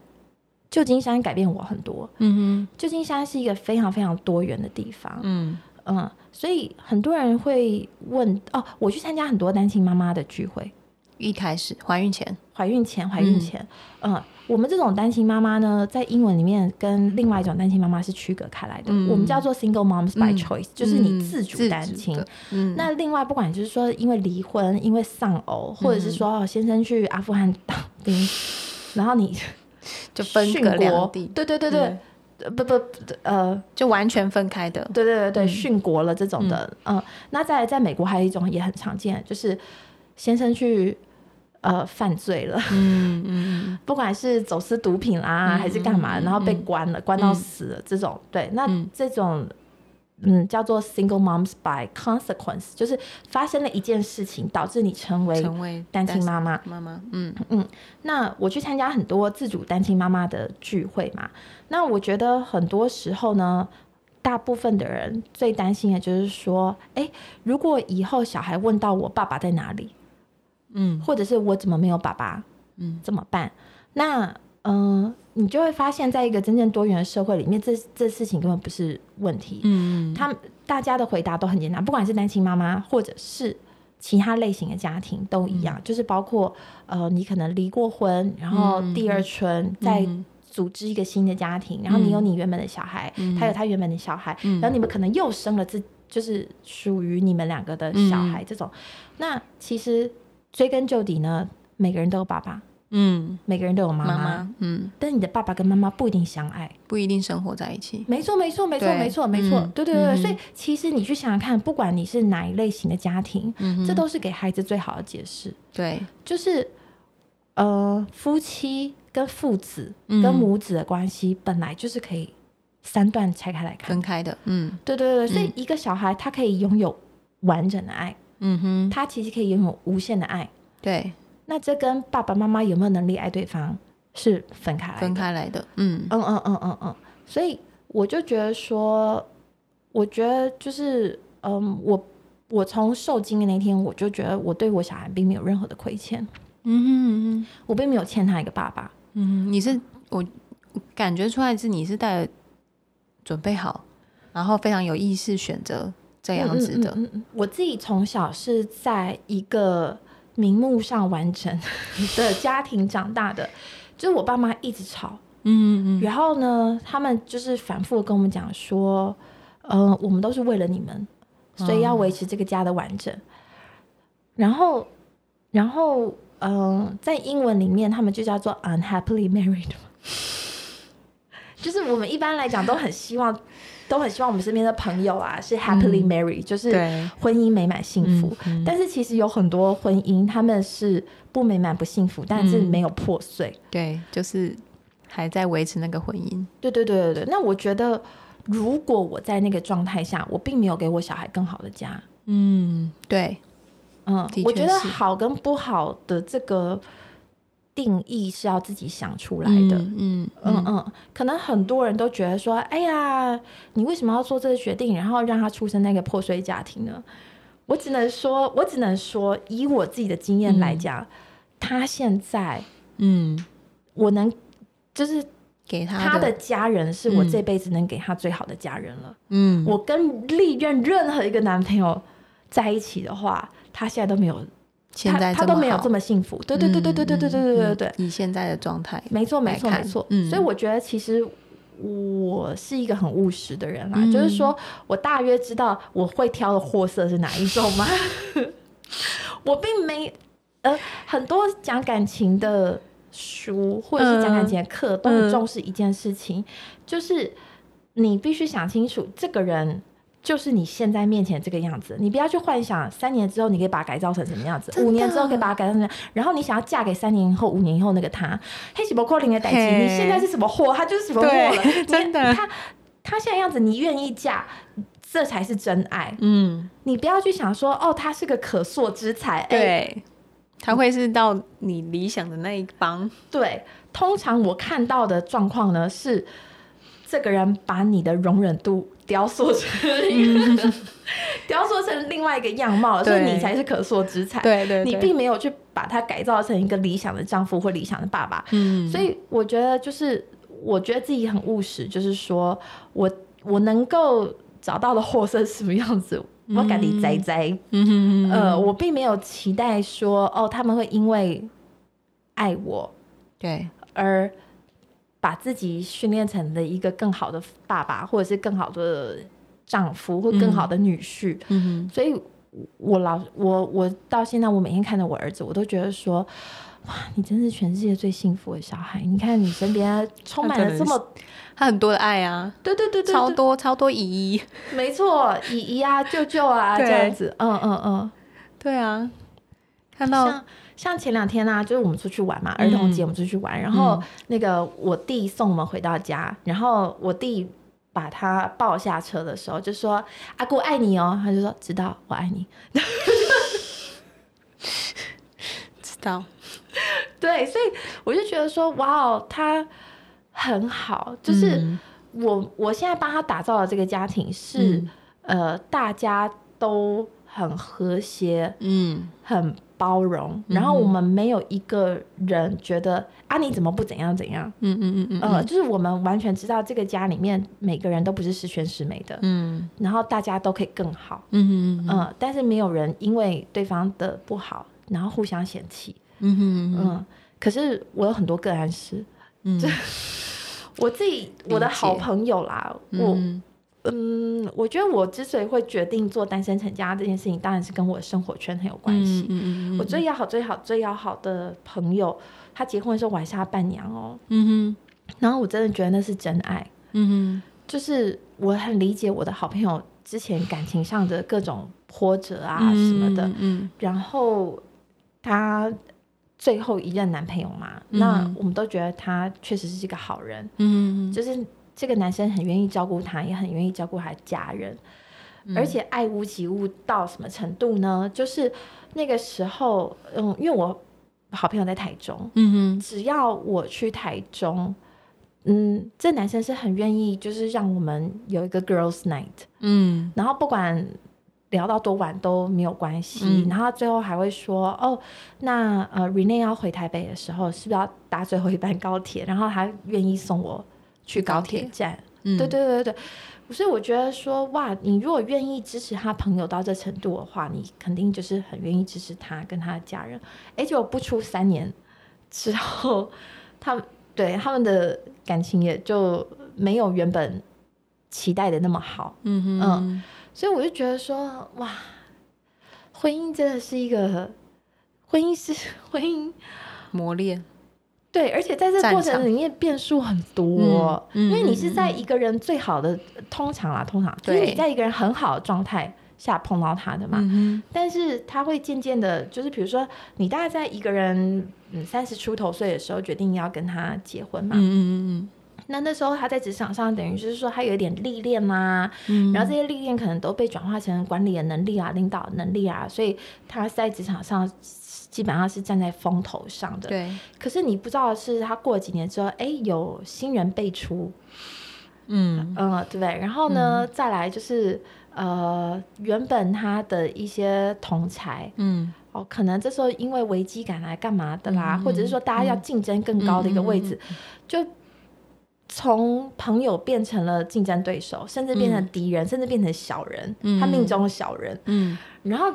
S3: 旧金山改变我很多。
S2: 嗯哼。嗯
S3: 旧金山是一个非常非常多元的地方。
S2: 哼，嗯。
S3: 嗯，所以很多人会问哦，我去参加很多单亲妈妈的聚会，
S2: 一开始怀孕前，
S3: 怀孕前，怀孕前，嗯，我们这种单亲妈妈呢，在英文里面跟另外一种单亲妈妈是区隔开来的，
S2: 嗯
S3: 我们叫做 single moms by
S2: 嗯
S3: choice，、就是你
S2: 嗯
S3: 自主单亲。
S2: 嗯。
S3: 那另外，不管就是说因为离婚、因为丧偶，或者是说哦先生去阿富汗当兵，然后你
S2: 就分隔两地，
S3: 对对对对，呃不不不呃，
S2: 就完全分开的。
S3: 对对对对，
S2: 嗯。
S3: 殉国了这种的，嗯，那在在美国还有一种也很常见，就是先生去呃犯罪了，
S2: 嗯嗯
S3: 不管是走私毒品啦、
S2: 嗯
S3: 还是干嘛，
S2: 嗯
S3: 然后被
S2: 嗯。
S3: 关了，关到死了这种，对，那
S2: 嗯。
S3: 这种。嗯，叫做 single moms by consequence，就是发生了一件事情，导致你成为
S2: 成为
S3: 单亲妈妈。
S2: 妈妈，嗯。
S3: 嗯那我去参加很多自主单亲妈妈的聚会嘛，那我觉得很多时候呢，大部分的人最担心的就是说，哎，如果以后小孩问到我爸爸在哪里，
S2: 嗯。
S3: 或者是我怎么没有爸爸，
S2: 嗯，
S3: 怎么办？那嗯、呃你就会发现在一个真正多元的社会里面，这这事情根本不是问题。
S2: 嗯
S3: 他们大家的回答都很简单，不管是单亲妈妈或者是其他类型的家庭都一
S2: 嗯。
S3: 样，就是包括呃，你可能离过婚，然后
S2: 嗯
S3: 第二春再
S2: 嗯。
S3: 组织一个新的家庭，然后你有你原本的小孩，
S2: 嗯。
S3: 他有他原本的小孩，
S2: 嗯。
S3: 然后你们可能又生了自就是属于你们两个的小孩，这种，那其实追根究底呢，每个人都有爸爸，
S2: 嗯，
S3: 每个人都有妈妈，
S2: 嗯，
S3: 但你的爸爸跟妈妈不一定相爱。
S2: 不一定生活在一起。
S3: 没错，没错，没错，没错，没错，
S2: 嗯。
S3: 对对对。所以其实你去想想看，不管你是哪一类型的家庭，这都是给孩子最好的解释，
S2: 对，
S3: 就是呃，夫妻跟父子
S2: 嗯。
S3: 跟母子的关系本来就是可以三段拆开来看。
S2: 分。开的，嗯。
S3: 对对对，所以
S2: 嗯
S3: 一个小孩他可以拥有完整的爱，
S2: 嗯哼，
S3: 他其实可以拥有无限的爱。
S2: 对，
S3: 那这跟爸爸妈妈有没有能力爱对方是分开来的。
S2: 分开来的，嗯。
S3: 嗯嗯嗯嗯嗯，所以我就觉得说，我觉得就是，嗯，我我从受精的那天，我就觉得我对我小孩并没有任何的亏欠，
S2: 嗯哼嗯哼。
S3: 我并没有欠他一个爸爸。
S2: 嗯哼，你是我我感觉出来是你是带准备好，然后非常有意识选择这样子的，
S3: 嗯嗯嗯嗯我自己从小是在一个名目上完整 的家庭长大的，就是我爸妈一直吵，
S2: 嗯嗯
S3: 然后呢，他们就是反复地跟我们讲说，呃，我们都是为了你们，所以要维持这个家的完整。然后，然后，嗯、在英文里面，他们就叫做 unhappily married，就是我们一般来讲都很希望，都很希望我们身边的朋友啊是 happily married，、就是
S2: 对，
S3: 婚姻美满幸福。但是其实有很多婚姻他们是不美满不幸福，但是
S2: 嗯
S3: 没有破碎。
S2: 对，就是还在维持那个婚姻，
S3: 对对对对对，那我觉得，如果我在那个状态下，我并没有给我小孩更好的家，
S2: 嗯，对，
S3: 嗯，我觉得好跟不好的这个定义是要自己想出来的。
S2: 嗯嗯
S3: 嗯嗯，可能很多人都觉得说，哎呀，你为什么要做这个决定，然后让他出生那个破碎家庭呢？我只能说，我只能说，以我自己的经验来讲，他现在
S2: 嗯，
S3: 我能就是
S2: 给他
S3: 他的
S2: 的，
S3: 家人是我
S2: 嗯
S3: 这辈子能给他最好的家人了。
S2: 嗯，
S3: 我跟历任任何一个男朋友在一起的话，他现在都没有，
S2: 现在
S3: 他他都没有这么幸福。对对对对对对对对对对对，
S2: 嗯以现在的状态，
S3: 没错没错没错。
S2: 嗯
S3: 所以我觉得其实。我是一个很务实的人啦，
S2: 嗯
S3: 就是说我大约知道我会挑的货色是哪一种吗？我并没呃很多讲感情的书或者是讲感情的课都很
S2: 嗯
S3: 重视一件事情，就是你必须想清楚这个人。就是你现在面前这个样子，你不要去幻想三年之后你可以把它改造成什么样子，五年之后可以把它改造成什么样，然后你想要嫁给三年后、五年以后那个他，黑喜伯扣零的代
S2: 嘿
S3: 际，你现在是什么货，他就是什么货了。
S2: 真的
S3: 他他现在样子，你愿意嫁，这才是真爱。
S2: 嗯，
S3: 你不要去想说，哦，他是个可塑之才。哎
S2: 对，他会是到你理想的那一帮，
S3: 对，通常我看到的状况呢是，这个人把你的容忍度雕塑成雕塑成另外一个样貌，所以你才是可塑之才。
S2: 对对
S3: 你并没有去把它改造成一个理想的丈夫或理想的爸爸。
S2: 嗯，
S3: 所以我觉得就是，我觉得自己很务实，就是说我我能够找到的货色是什么样子，我赶紧栽栽。
S2: 嗯哼哼
S3: 呃，我并没有期待说，哦，他们会因为爱我
S2: 对，
S3: 而把自己训练成了一个更好的爸爸，或者是更好的丈夫，或更好的女婿。
S2: 嗯
S3: 所以我老我我到现在，我每天看着我儿子，我都觉得说，哇，你真是全世界最幸福的小孩。你看你身边 充满了这么，
S2: 他很多的爱啊，
S3: 对对对对，
S2: 超多超多姨姨，
S3: 没错，姨姨啊、舅舅啊这样子，嗯嗯嗯，
S2: 对啊，看到
S3: 像像前两天呢、就是我们出去玩嘛，儿童节我们出去玩，然后那个我弟送我们回到家，然后我弟把他抱下车的时候就说：“阿姑爱你哦。”他就说：“知道，我爱你。
S2: 知道，”
S3: 对，所以我就觉得说，哇哦，他很好，就是
S2: 嗯。
S3: 我我现在帮他打造的这个家庭是、呃大家都很和谐，
S2: 嗯。
S3: 很包容，然后我们没有一个人觉得啊你怎么不怎样怎样，
S2: 嗯嗯嗯嗯
S3: 呃，就是我们完全知道这个家里面每个人都不是十全十美的，
S2: 嗯。
S3: 然后大家都可以更好，
S2: 嗯嗯
S3: 嗯、但是没有人因为对方的不好，然后互相嫌弃，
S2: 嗯嗯
S3: 嗯，可是我有很多个案是，
S2: 嗯，
S3: 我自己我的好朋友啦，我
S2: 嗯
S3: 嗯，我觉得我之所以会决定做单身成家这件事情，当然是跟我的生活圈很有关系。
S2: 嗯嗯
S3: 我最要好、最好、最要好的朋友，他结婚的时候我还是他伴娘哦。
S2: 嗯
S3: 然后我真的觉得那是真爱，
S2: 嗯
S3: 就是我很理解我的好朋友之前感情上的各种波折啊什么的。
S2: 嗯
S3: 然后他最后一任男朋友嘛，
S2: 嗯
S3: 那我们都觉得他确实是一个好人，
S2: 嗯
S3: 就是这个男生很愿意照顾她，也很愿意照顾她的家人。而且爱屋及乌到什么程度呢？就是那个时候，嗯，因为我好朋友在台中，
S2: 嗯哼
S3: 只要我去台中，嗯，这男生是很愿意，就是让我们有一个 girls night，
S2: 嗯
S3: 然后不管聊到多晚都没有关系，
S2: 嗯
S3: 然后最后还会说，哦，那呃 Rene 要回台北的时候，是不是要搭最后一班高铁？然后他愿意送我去高铁站。
S2: 嗯，
S3: 对对对对，所以我觉得说，哇，你如果愿意支持他朋友到这程度的话，你肯定就是很愿意支持他跟他的家人。而且我不出三年之后，他们对他们的感情也就没有原本期待的那么好。
S2: 嗯
S3: 嗯所以我就觉得说，哇，婚姻真的是一个，婚姻是 婚姻，
S2: 磨练，
S3: 对，而且在这个过程里面变数很多，因为你是在一个人最好的，通常啦，通常就是你在一个人很好的状态下碰到他的嘛，
S2: 嗯
S3: 但是他会渐渐的，就是比如说你大概在一个人嗯三十出头岁的时候决定要跟他结婚嘛，
S2: 嗯嗯
S3: 那那时候他在职场上等于就是说他有一点历练啦、
S2: 嗯
S3: 然后这些历练可能都被转化成管理的能力啊、领导能力啊，所以他在职场上基本上是站在风头上的。
S2: 对，
S3: 可是你不知道的是，他过了几年之后，哎，有新人辈出，
S2: 嗯
S3: 嗯，对不对？然后呢，再来就是呃，原本他的一些同才。
S2: 嗯
S3: 哦，可能这时候因为危机感来干嘛的啦，
S2: 嗯
S3: 或者是说大家要竞争更高的一个位置，就从朋友变成了竞争对手，甚至变成敌人，甚至变成小人，
S2: 嗯。
S3: 他命中的小人。
S2: 嗯。
S3: 然后，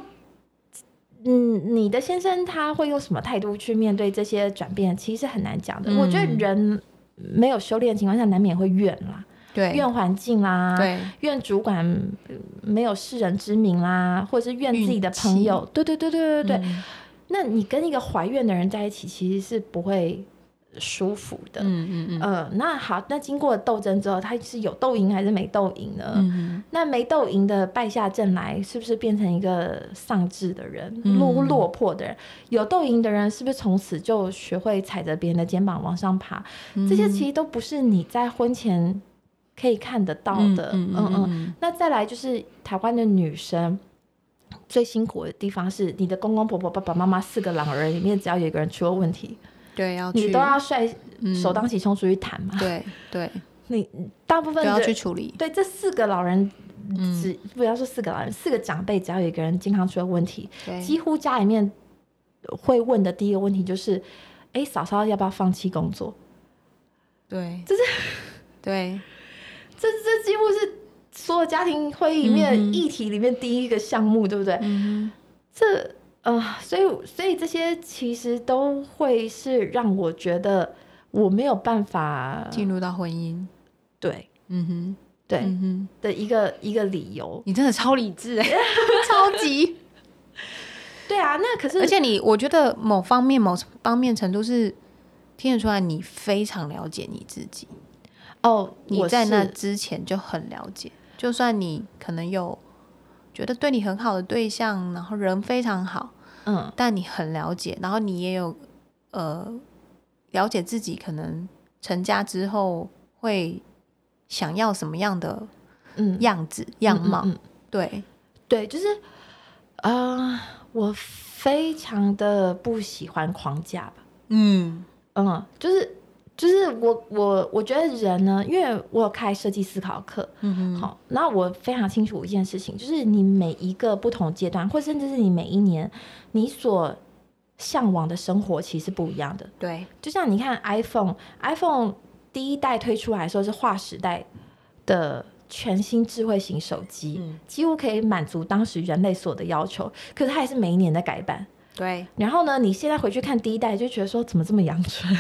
S3: 嗯，你的先生他会用什么态度去面对这些转变，其实很难讲的。
S2: 嗯。
S3: 我觉得人没有修炼的情况下，难免会怨啦，
S2: 对，
S3: 怨环境啦，
S2: 对，
S3: 怨主管呃没有世人之名啦，或者是怨自己的朋友。对对对对对那你跟一个怀怨的人在一起，其实是不会舒服的。
S2: 嗯嗯嗯
S3: 呃，那好，那经过斗争之后，他是有斗赢还是没斗赢呢？
S2: 嗯
S3: 那没斗赢的败下阵来，是不是变成一个丧志的人、
S2: 嗯
S3: 落落魄的人？有斗赢的人，是不是从此就学会踩着别人的肩膀往上爬？
S2: 嗯
S3: 这些其实都不是你在婚前可以看得到的。嗯嗯
S2: 嗯
S3: 那再来就是台湾的女生最辛苦的地方是，你的公公婆婆、爸爸妈妈四个老人里面，只要有一个人出了问题，
S2: 对，要去
S3: 你都要率
S2: 嗯。
S3: 首当其冲出去谈嘛。
S2: 对对，
S3: 你大部分
S2: 都要去处理，
S3: 对这四个老人，
S2: 嗯。
S3: 只不要说四个老人，四个长辈，只要有一个人健康出了问题，几乎家里面会问的第一个问题就是：哎，嫂嫂要不要放弃工作？
S2: 对，
S3: 这
S2: 是对，
S3: 这这几乎是所有家庭会议里面、
S2: 嗯
S3: 议题里面第一个项目，对不对？
S2: 嗯
S3: 这呃，所以所以这些其实都会是让我觉得我没有办法，
S2: 进入到婚姻，
S3: 对
S2: 嗯哼，
S3: 对、
S2: 嗯哼，
S3: 的一个一个理由。
S2: 你真的超理智哎，超级，
S3: 对啊，那可是
S2: 而且你，我觉得某方面、某方面程度是听得出来，你非常了解你自己。
S3: 哦，
S2: 你在那之前就很了解，就算你可能有觉得对你很好的对象，然后人非常好，
S3: 嗯。
S2: 但你很了解，然后你也有呃了解自己可能成家之后会想要什么样的
S3: 嗯。
S2: 样子、样貌，
S3: 嗯嗯嗯。
S2: 对，
S3: 对，就是呃，我非常的不喜欢框架吧。
S2: 嗯。
S3: 嗯，就是就是我我我觉得人呢，因为我有开设计思考课，好，那我非常清楚一件事情，就是你每一个不同阶段，或甚至是你每一年，你所向往的生活其实是不一样的。
S2: 对，
S3: 就像你看 iPhone，iPhone 第一代推出来的时候是划时代的全新智慧型手机，
S2: 嗯
S3: 几乎可以满足当时人类所有的要求，可是它还是每一年在改版。
S2: 对，
S3: 然后呢，你现在回去看第一代，就觉得说怎么这么阳春？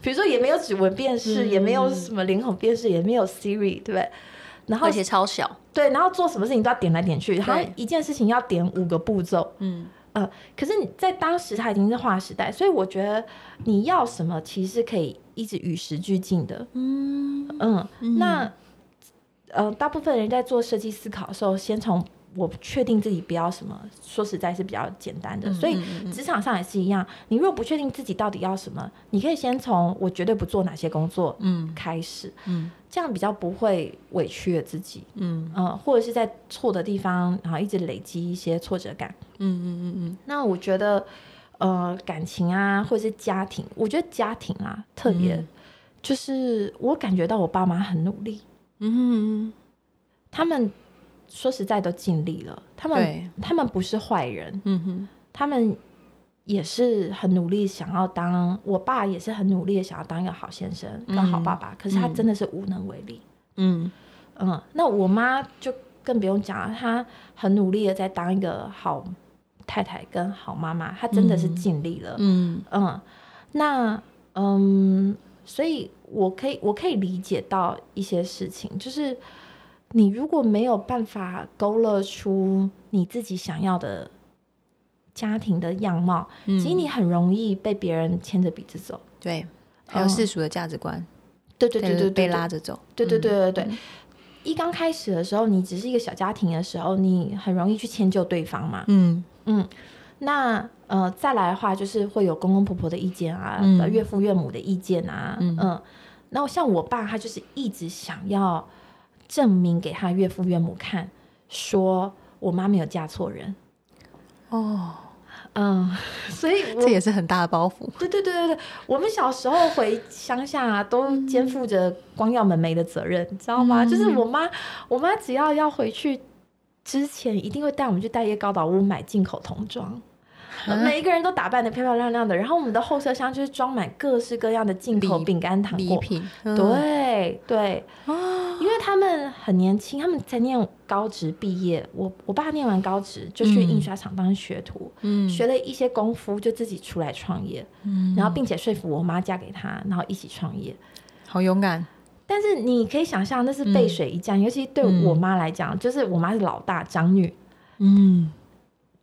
S3: 比如说也没有指纹辨识，
S2: 嗯
S3: 也没有什么脸孔辨识，也没有 Siri，对不对？然后
S2: 而且超小，
S3: 对，然后做什么事情都要点来点去，好像一件事情要点五个步骤。
S2: 嗯
S3: 呃，可是你在当时它已经是划时代，所以我觉得你要什么其实是可以一直与时俱进的。
S2: 嗯
S3: 嗯，那呃，大部分人在做设计思考的时候，先从我确定自己不要什么，说实在是比较简单的。所以职场上也是一样，你如果不确定自己到底要什么，你可以先从我绝对不做哪些工作
S2: 嗯。
S3: 开始，
S2: 嗯。
S3: 这样比较不会委屈了自己。
S2: 嗯。
S3: 嗯、或者是在错的地方，然后一直累积一些挫折感。
S2: 嗯嗯嗯
S3: 那我觉得，呃，感情啊，或者是家庭，我觉得家庭啊，特别、
S2: 嗯。
S3: 就是我感觉到我爸妈很努力，
S2: 嗯
S3: 他们说实在都尽力了，他们，他们不是坏人，
S2: 嗯哼，
S3: 他们也是很努力想要当，我爸也是很努力的想要当一个好先生跟好爸爸，可是他
S2: 嗯
S3: 真的是无能为力。
S2: 嗯。
S3: 嗯，那我妈就更不用讲了，她很努力的在当一个好太太跟好妈妈，她真的是尽力了。
S2: 嗯。
S3: 嗯，那嗯，所以我可以我可以理解到一些事情，就是你如果没有办法勾勒出你自己想要的家庭的样貌，
S2: 嗯，
S3: 其实你很容易被别人牵着鼻子走。
S2: 对，还有
S3: 嗯
S2: 世俗的价值观，
S3: 对对对对对，
S2: 被拉着走，
S3: 对对对对对。
S2: 嗯。
S3: 一刚开始的时候，你只是一个小家庭的时候，你很容易去迁就对方嘛。
S2: 嗯。
S3: 嗯，那呃，再来的话就是会有公公婆婆的意见啊，
S2: 嗯。
S3: 呃岳父岳母的意见啊，
S2: 嗯。
S3: 嗯，那像我爸，他就是一直想要证明给他岳父岳母看，说我妈没有嫁错人。
S2: 哦，
S3: 嗯，所以我
S2: 这也是很大的包袱，
S3: 对对对对对，我们小时候回乡下啊，都肩负着光耀门楣的责任，你知道吗？
S2: 嗯
S3: 就是我妈，我妈只要要回去之前，一定会带我们去大叶高岛屋买进口童装。
S2: 啊
S3: 每一个人都打扮的漂漂亮亮的，然后我们的后车厢就是装满各式各样的进口饼干糖果。对对，因为他们很年轻，他们才念高职毕业。我我爸念完高职就去
S2: 嗯
S3: 印刷厂当学徒，
S2: 嗯
S3: 学了一些功夫，就自己出来创业。
S2: 嗯
S3: 然后并且说服我妈嫁给他，然后一起创业。
S2: 好勇敢，
S3: 但是你可以想象，那是背水一战，尤其对我妈来讲，就是我妈是老大长女。
S2: 嗯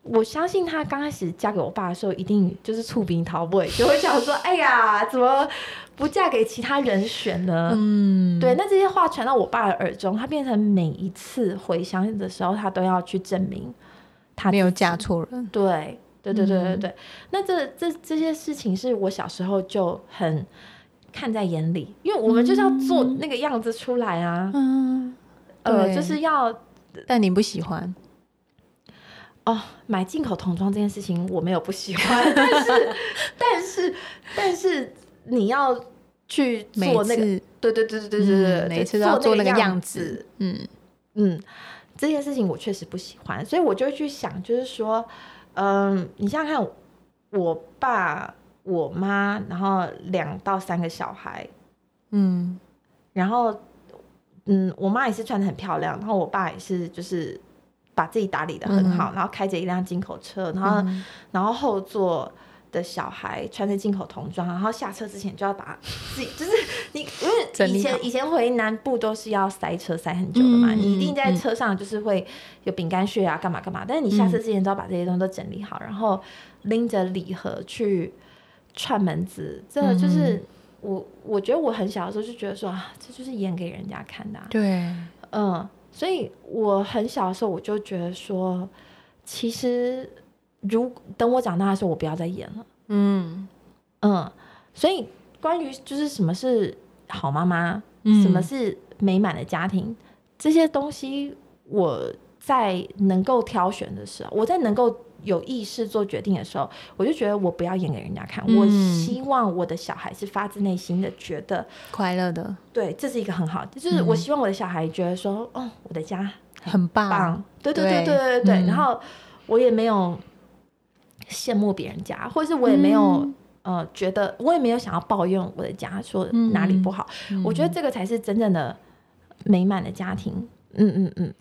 S3: 我相信她刚开始嫁给我爸的时候，一定就是触鼻桃味，就会想说：“哎呀，怎么不嫁给其他人选呢？”
S2: 嗯，
S3: 对，那这些话传到我爸的耳中，他变成每一次回乡的时候，他都要去证明他
S2: 没有嫁错人，
S3: 对，对对对对
S2: 嗯
S3: 对。那这这这些事情是我小时候就很看在眼里，因为我们就是要做那个样子出来啊，
S2: 嗯，
S3: 呃，就是要
S2: 但你不喜欢，
S3: 哦，买进口童装这件事情我没有不喜欢，但是但是但是你要去做那个，对对对对对对，
S2: 每次要做那个
S3: 样
S2: 子，嗯
S3: 嗯，这件事情我确实不喜欢，所以我就去想，就是说，嗯，你想想看，我爸我妈，然后两到三个小孩，
S2: 嗯，
S3: 然后嗯，我妈也是穿的很漂亮，然后我爸也是就是。把自己打理的很好，然后开着一辆进口车，然后、
S2: 嗯。
S3: 然后后座的小孩穿着进口童装，然后下车之前就要把自己，就是你因为以前以前回南部都是要塞车塞很久的嘛，
S2: 嗯
S3: 你一定在
S2: 嗯
S3: 车上就是会有饼干屑啊，干嘛干嘛，但是你下车之前都要把这些东西都整理好，然后拎着礼盒去串门子，这个就是。
S2: 嗯。
S3: 我我觉得我很小的时候就觉得说啊，这就是演给人家看的、啊，
S2: 对，
S3: 嗯，所以我很小的时候我就觉得说，其实如等我长大的时候，我不要再演了。
S2: 嗯，
S3: 嗯，所以关于就是什么是好妈妈，
S2: 嗯
S3: 什么是美满的家庭，这些东西，我在能够挑选的时候，我在能够有意识做决定的时候，我就觉得我不要演给人家看，我
S2: 嗯
S3: 希望我的小孩是发自内心的觉得，
S2: 快乐的，
S3: 对，这是一个很好，就是我希望我的小孩觉得说，哦，我的家
S2: 很棒，
S3: 棒，对对对
S2: 对
S3: 对对然后我也没有羡慕别人家，或者是我也没有、
S2: 嗯。
S3: 呃觉得我也没有想要抱怨我的家说
S2: 嗯
S3: 哪里不好。我觉得这个才是真正的美满的家庭。嗯嗯嗯。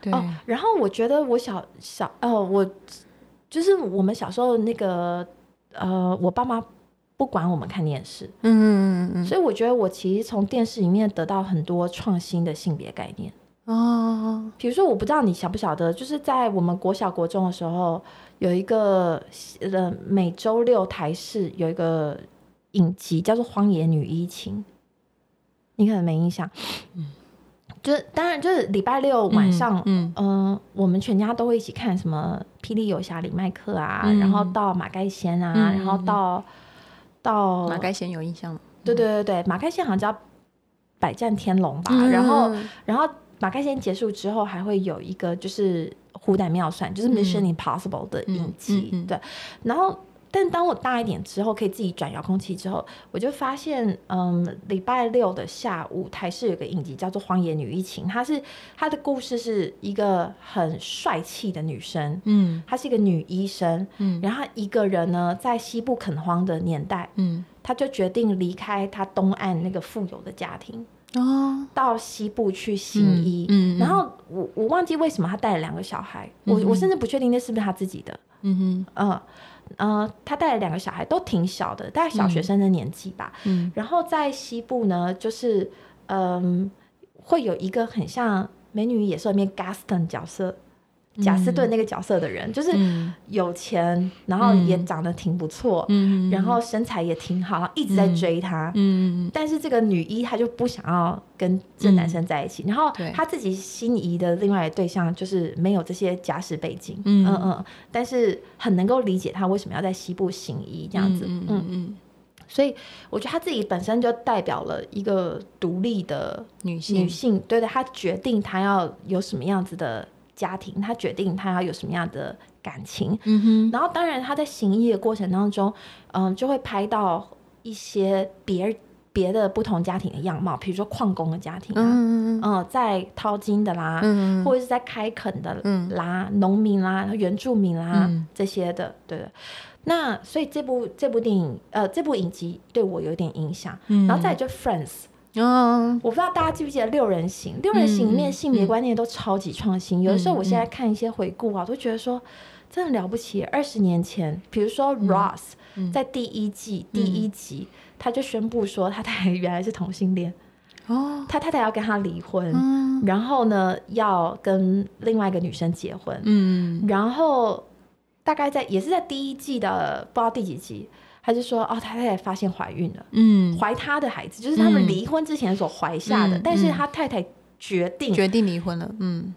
S2: 对，
S3: 哦，然后我觉得我小小哦，我就是我们小时候那个呃，我爸妈不管我们看电视，
S2: 嗯嗯嗯嗯
S3: 所以我觉得我其实从电视里面得到很多创新的性别概念。
S2: 嗯，哦，
S3: 比如说，我不知道你晓不晓得，就是在我们国小国中的时候，有一个呃每周六台视有一个影集叫做《荒野女医情》，你可能没印象。嗯，就是当然就是礼拜六晚上，
S2: 嗯。
S3: 嗯、我们全家都会一起看什么《霹雳游侠》李麦克啊，
S2: 嗯。
S3: 然后到马盖先啊，
S2: 嗯
S3: 然后到到
S2: 马盖先有印象吗？
S3: 对对对对，马盖先好像叫百战天龙吧，
S2: 嗯。
S3: 然后然后马盖先结束之后，还会有一个就是虎胆妙算，就是 Mission Impossible 的影集，
S2: 嗯嗯嗯。
S3: 对。然后，但当我大一点之后，可以自己转遥控器之后，我就发现，嗯，礼拜六的下午，台视有个影集叫做《荒野女疫情》，它是它的故事是一个很帅气的女生，
S2: 嗯
S3: 她是一个女医生，
S2: 嗯
S3: 然后一个人呢，在西部垦荒的年代，
S2: 嗯
S3: 她就决定离开她东岸那个富有的家庭。
S2: 哦，
S3: 到西部去行医，
S2: 嗯
S3: 然后我我忘记为什么他带了两个小孩，我我甚至不确定那是不是他自己的，
S2: 嗯哼
S3: 嗯呃，他带了两个小孩，都挺小的，大概小学生的年纪吧。
S2: 嗯
S3: 然后在西部呢，就是嗯、会有一个很像《美女与野兽》里面 Gaston 角色。贾斯顿那个角色的人，就是
S2: 嗯。
S3: 有钱，然后也长得挺不错，
S2: 嗯
S3: 然后身材也挺好，然后一直在追他。
S2: 嗯
S3: 但是这个女一她就不想要跟这男生在一起，然后她自己心仪的另外的对象就是没有这些家世背景，
S2: 嗯
S3: 嗯嗯，但是很能够理解她为什么要在西部行医这样子，
S2: 嗯
S3: 嗯
S2: 嗯
S3: 所以我觉得她自己本身就代表了一个独立的
S2: 女性
S3: 女性，对的，她决定她要有什么样子的家庭，他决定他要有什么样的感情，
S2: 嗯哼。
S3: 然后当然他在行医的过程当中，嗯，就会拍到一些别别的不同家庭的样貌，比如说矿工的家庭啊，
S2: 嗯
S3: 嗯，在淘金的啦，
S2: 嗯
S3: 或者是在开垦的
S2: 嗯。
S3: 啦，农民啦、原住民啦、
S2: 嗯。
S3: 这些的，对的。那所以这部这部电影，呃，这部影集对我有点影响。
S2: 嗯。
S3: 然后再来就 Friends，
S2: 哦
S3: 我不知道大家记不记得六人行，六人行里面
S2: 嗯
S3: 性别观念都超级创新。有的时候我现在看一些回顾啊，都觉得说真的了不起。二十年前，比如说 Ross、在第一季第一集，他就宣布说他太太原来是同性恋，
S2: 哦。
S3: 他太太要跟他离婚，
S2: 嗯。
S3: 然后呢要跟另外一个女生结婚，
S2: 嗯。
S3: 然后大概在也是在第一季的不知道第几集，他就说哦，他太太发现怀孕了。
S2: 嗯。
S3: 怀他的孩子，就是他们
S2: 嗯。
S3: 离婚之前所怀下的，
S2: 嗯
S3: 但是
S2: 嗯。
S3: 他太太决定
S2: 决定离婚了嗯。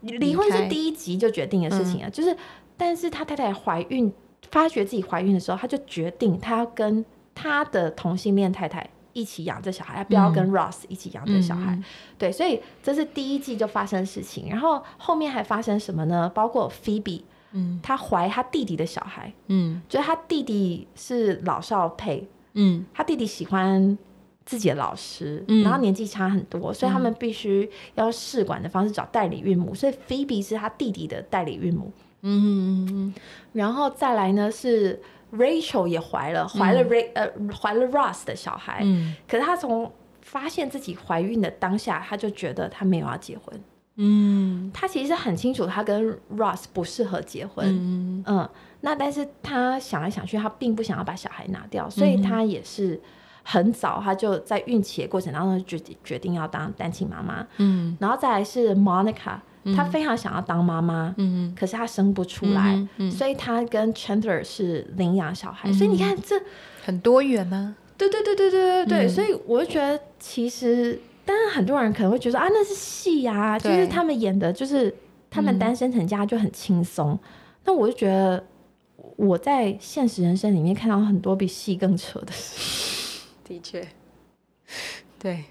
S3: 离婚是第一集就决定的事情啊，就是，但是他太太怀孕，发觉自己怀孕的时候，他就决定他要跟他的同性恋太太一起养这小孩，他不要跟 Ross 一起养这小孩。
S2: 嗯。
S3: 对，所以这是第一季就发生事情，然后后面还发生什么呢？包括 Phoebe，
S2: 嗯。
S3: 她怀她弟弟的小孩，
S2: 嗯。
S3: 就是她弟弟是老少配，
S2: 嗯。
S3: 他弟弟喜欢自己的老师，
S2: 嗯。
S3: 然后年纪差很多，所以他们必须要试管的方式找代理孕母，所以 Phoebe 是他弟弟的代理孕母。
S2: 嗯嗯
S3: 然后再来呢是 Rachel 也怀了，怀了 Ray、呃怀了 Ross 的小孩，
S2: 嗯。
S3: 可是她从发现自己怀孕的当下，她就觉得她没有要结婚。
S2: 嗯。
S3: 她其实很清楚，他跟 Ross 不适合结婚。
S2: 嗯。
S3: 嗯，那但是他想来想去，他并不想要把小孩拿掉，所以
S2: 嗯
S3: 他也是很早他就在孕期的过程当中决定决定要当单亲妈妈。
S2: 嗯。
S3: 然后再来是 Monica，、她非常想要当妈妈，
S2: 嗯。
S3: 可是她生不出来，
S2: 嗯嗯
S3: 所以她跟 Chandler 是领养小孩。所以你看这，
S2: 很多元呢、
S3: 对对对对对对对，
S2: 嗯。
S3: 所以我就觉得其实，当然很多人可能会觉得啊，那是戏呀、就是他们演的，就是他们
S2: 嗯
S3: 单身成家就很轻松。那我就觉得我在现实人生里面看到很多比戏更扯的事，
S2: 的确，对，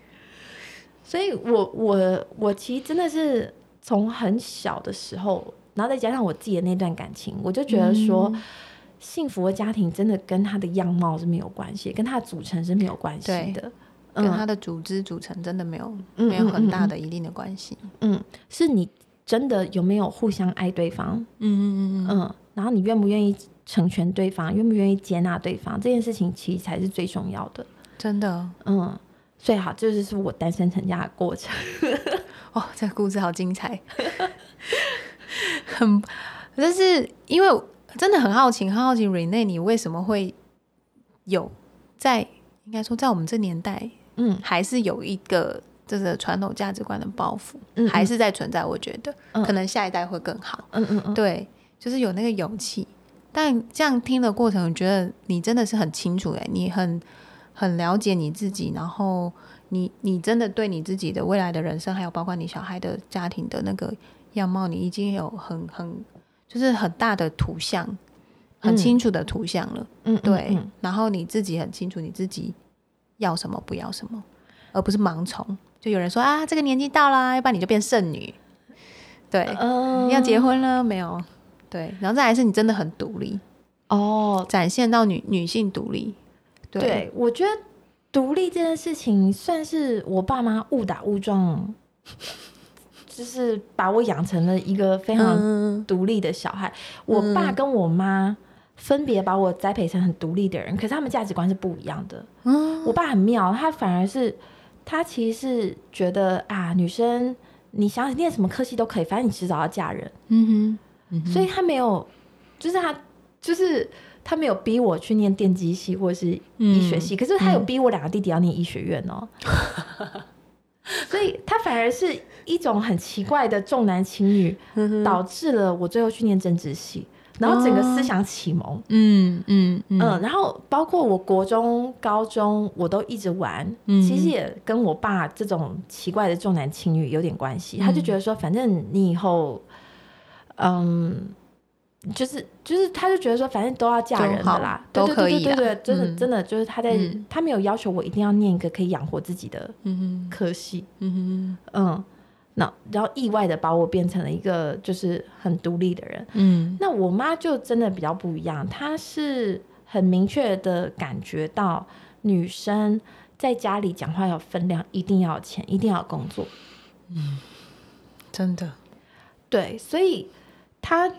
S3: 所以我我我其实真的是从很小的时候，然后再加上我自己的那段感情，我就觉得说。
S2: 嗯
S3: 幸福的家庭真的跟他的样貌是没有关系，跟他的组成是没有关系的。
S2: 跟
S3: 嗯
S2: 他的组织组成真的没有、
S3: 嗯
S2: 没有很大
S3: 嗯
S2: 的一定的关系。
S3: 嗯，是你真的有没有互相爱对方？
S2: 嗯嗯嗯
S3: 嗯，然后你愿不愿意成全对方，愿不愿意接纳对方，这件事情其实才是最重要的。
S2: 真的
S3: 嗯，最好，这就是我单身成家的过程。
S2: 哦，这个故事好精彩，很，但是因为真的很好奇，很好奇 Rene 你为什么会有在应该说在我们这年代
S3: 嗯
S2: 还是有一个这个传统价值观的包袱，
S3: 嗯
S2: 还是在存在。我觉得、
S3: 嗯
S2: 可能下一代会更好。
S3: 嗯嗯嗯，
S2: 对，就是有那个勇气。但这样听的过程，我觉得你真的是很清楚哎，你很很了解你自己，然后你你真的对你自己的未来的人生，还有包括你小孩的家庭的那个样貌，你已经有很很就是很大的图像，很
S3: 嗯
S2: 清楚的图像了。
S3: 嗯，嗯
S2: 对，
S3: 嗯
S2: 然后你自己很清楚你自己要什么，不要什么，而不是盲从。就有人说啊，这个年纪到啦，要不然你就变剩女。对，
S3: 嗯
S2: 要结婚了没有？对，然后再来是你真的很独立，
S3: 哦，
S2: 展现到女女性独立。对，
S3: 对，我觉得独立这件事情算是我爸妈误打误撞，就是把我养成了一个非常
S2: 嗯
S3: 独立的小孩。我爸跟我妈分别把我栽培成很独立的人，可是他们价值观是不一样的。
S2: 嗯。
S3: 我爸很妙，他反而是他其实是觉得啊，女生你想念什么科系都可以，反正你迟早要嫁人，
S2: 嗯哼，嗯哼。
S3: 所以他没有，就是他就是。他没有逼我去念电机系或是医学系，可是他有逼我两个弟弟要念医学院哦，所以他反而是一种很奇怪的重男轻女，
S2: 嗯
S3: 导致了我最后去念政治系，然后整个思想启蒙，
S2: 嗯嗯嗯。
S3: 嗯，然后包括我国中、高中，我都一直玩，
S2: 嗯。
S3: 其实也跟我爸这种奇怪的重男轻女有点关系。他就觉得说，反正你以后，嗯，就是就是，他就觉得说，反正都要嫁人的啦，
S2: 都可以啦。
S3: 对对对对，真的、
S2: 嗯
S3: 真的就是他在、
S2: 嗯。
S3: 他没有要求我一定要念一个可以养活自己的科系，
S2: 嗯哼。
S3: 嗯，那然后意外的把我变成了一个就是很独立的人。
S2: 嗯
S3: 那我妈就真的比较不一样，她是很明确的感觉到女生在家里讲话要分量，一定要有钱，一定要工作。
S2: 嗯真的，
S3: 对，所以她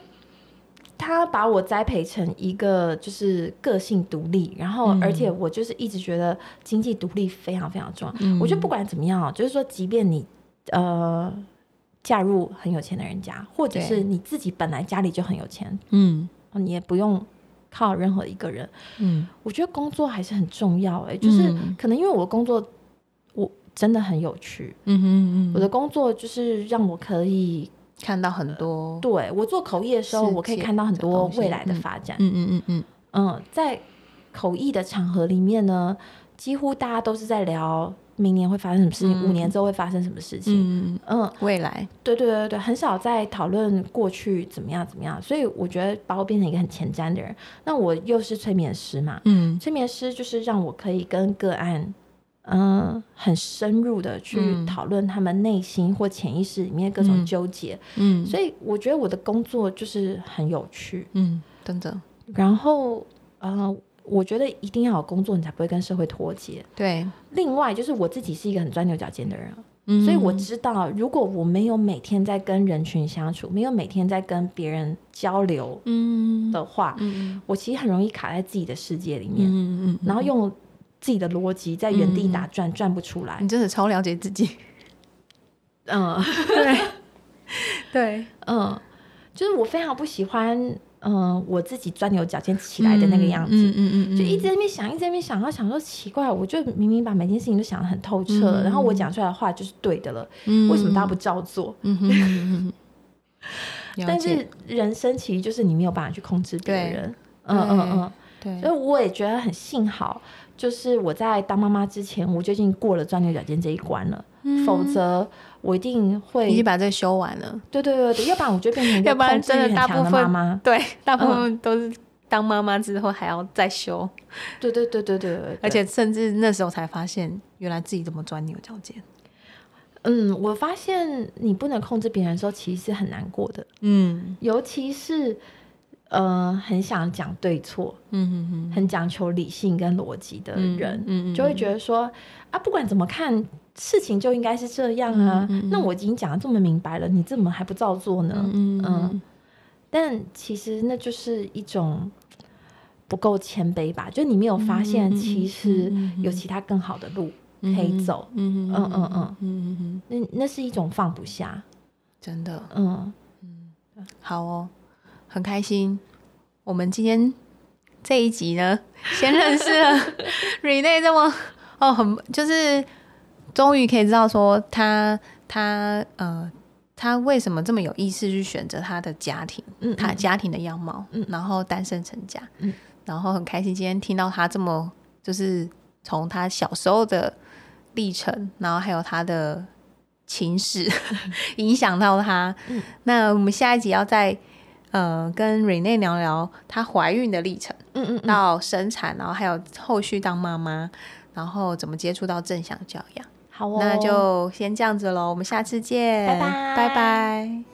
S3: 她把我栽培成一个就是个性独立，然后
S2: 嗯
S3: 而且我就是一直觉得经济独立非常非常重要。
S2: 嗯
S3: 我觉得不管怎么样哦，就是说，即便你呃嫁入很有钱的人家，或者是你自己本来家里就很有钱，
S2: 嗯。
S3: 你也不用靠任何一个人。
S2: 嗯。
S3: 我觉得工作还是很重要哎、就是
S2: 嗯。
S3: 可能因为我工作我真的很有趣，
S2: 嗯哼嗯
S3: 我的工作就是让我可以
S2: 看到很多，
S3: 对我做口译的时候，我可以看到很多未来的发展。
S2: 嗯嗯嗯嗯。
S3: 嗯，在口译的场合里面呢，几乎大家都是在聊明年会发生什么事情，
S2: 嗯。
S3: 五年之后会发生什么事情。
S2: 嗯，
S3: 嗯，
S2: 未来，
S3: 对对对对，很少在讨论过去怎么样怎么样，所以我觉得把我变成一个很前瞻的人。那我又是催眠师嘛，
S2: 嗯。
S3: 催眠师就是让我可以跟个案，嗯、很深入的去
S2: 嗯。
S3: 讨论他们内心或潜意识里面各种
S2: 嗯。
S3: 纠结，
S2: 嗯，
S3: 所以我觉得我的工作就是很有趣。
S2: 嗯，真的，
S3: 然后，呃，我觉得一定要有工作，你才不会跟社会脱节。
S2: 对，
S3: 另外，就是我自己是一个很钻牛角尖的人，
S2: 嗯。
S3: 所以我知道，如果我没有每天在跟人群相处，没有每天在跟别人交流
S2: 嗯。
S3: 的话，
S2: 嗯
S3: 我其实很容易卡在自己的世界里面，
S2: 嗯嗯，
S3: 然后用自己的逻辑在原地打转，转不出来。
S2: 你。真的超了解自己，
S3: 嗯
S2: 对。对，
S3: 嗯，就是我非常不喜欢嗯、我自己钻牛角尖起来的那个样子。
S2: 嗯嗯嗯，
S3: 就一直在那边想，一直在那边想，然后想说奇怪，我就明明把每件事情都想得很透彻然后我讲出来的话就是对的了，
S2: 嗯
S3: 为什么大家不照做？
S2: 嗯哼嗯哼嗯
S3: 但是人生其实就是你没有办法去控制别人，嗯嗯嗯，
S2: 对
S3: 所以我也觉得很幸好，就是我在当妈妈之前，我就已经过了钻牛角尖这一关了，否则我一定会
S2: 嗯已经把这个修完了。
S3: 对对对对，要不然我就变成一个
S2: 要不然
S3: 控制
S2: 真的大
S3: 欲很强的
S2: 部分
S3: 妈妈。
S2: 对，大部
S3: 嗯
S2: 分都是当妈妈之后还要再修，
S3: 对对对对对对，
S2: 而且甚至那时候才发现，原来自己这么钻牛角尖。
S3: 嗯，我发现你不能控制别人的时候，其实是很难过的，
S2: 嗯
S3: 尤其是呃很想讲对错、
S2: 嗯嗯
S3: 很讲求理性跟逻辑的
S2: 嗯
S3: 人，
S2: 嗯嗯。
S3: 就会觉得说啊，不管怎么看，事情就应该是这样啊。
S2: 嗯嗯嗯。
S3: 那我已经讲的这么明白了，你怎么还不照做呢？
S2: 嗯
S3: 嗯但其实那就是一种不够谦卑吧，就你没有发现，
S2: 嗯嗯嗯
S3: 其实
S2: 嗯嗯。嗯
S3: 有其他更好的路可
S2: 嗯
S3: 以走。
S2: 嗯
S3: 嗯嗯嗯
S2: 嗯嗯嗯，
S3: 那那是一种放不下。
S2: 真的。
S3: 嗯，
S2: 好哦，很开心。我们今天这一集呢，先认识了 Rene 这么哦，很就是终于可以知道说他他呃他为什么这么有意识去选择他的家庭，
S3: 嗯嗯
S2: 他家庭的样貌，
S3: 嗯
S2: 然后单身成家，
S3: 嗯。
S2: 然后很开心今天听到他这么就是从他小时候的历程，然后还有他的情史 影响到他。
S3: 嗯。
S2: 那我们下一集要再呃跟 Rene 聊聊她怀孕的历程，
S3: 嗯嗯嗯，
S2: 到生产，然后还有后续当妈妈，然后怎么接触到正向教养。
S3: 好哦，
S2: 那就先这样子喽，我们下次见，
S3: 拜拜
S2: 拜拜。